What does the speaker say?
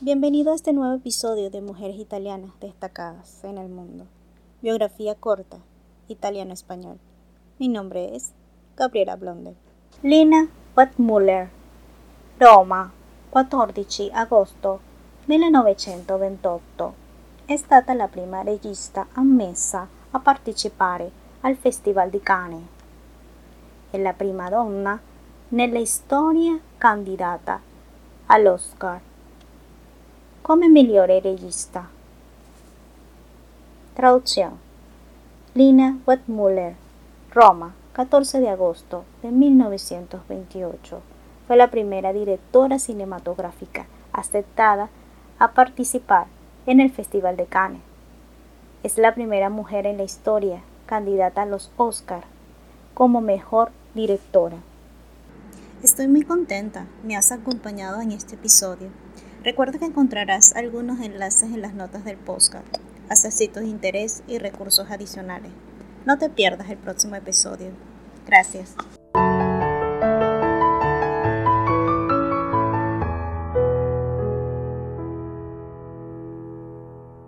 Bienvenido a este nuevo episodio de Mujeres Italianas Destacadas en el Mundo. Biografía corta, italiano-español. Mi nombre es Gabriela Blonde. Lina Wettmuller, Roma, 14 agosto 1928. È la prima regista ammessa a partecipare al Festival di Cannes. È la prima donna nella storia candidata all'Oscar come migliore regista. Traducción. Lina Wettmuller, Roma, 14 de agosto de 1928. Fue la primera directora cinematográfica aceptada a participar en el Festival de Cannes. Es la primera mujer en la historia candidata a los Oscar como mejor directora. Estoy muy contenta, me has acompañado en este episodio. Recuerda que encontrarás algunos enlaces en las notas del podcast, accesitos de interés y recursos adicionales. No te pierdas el próximo episodio. Gracias.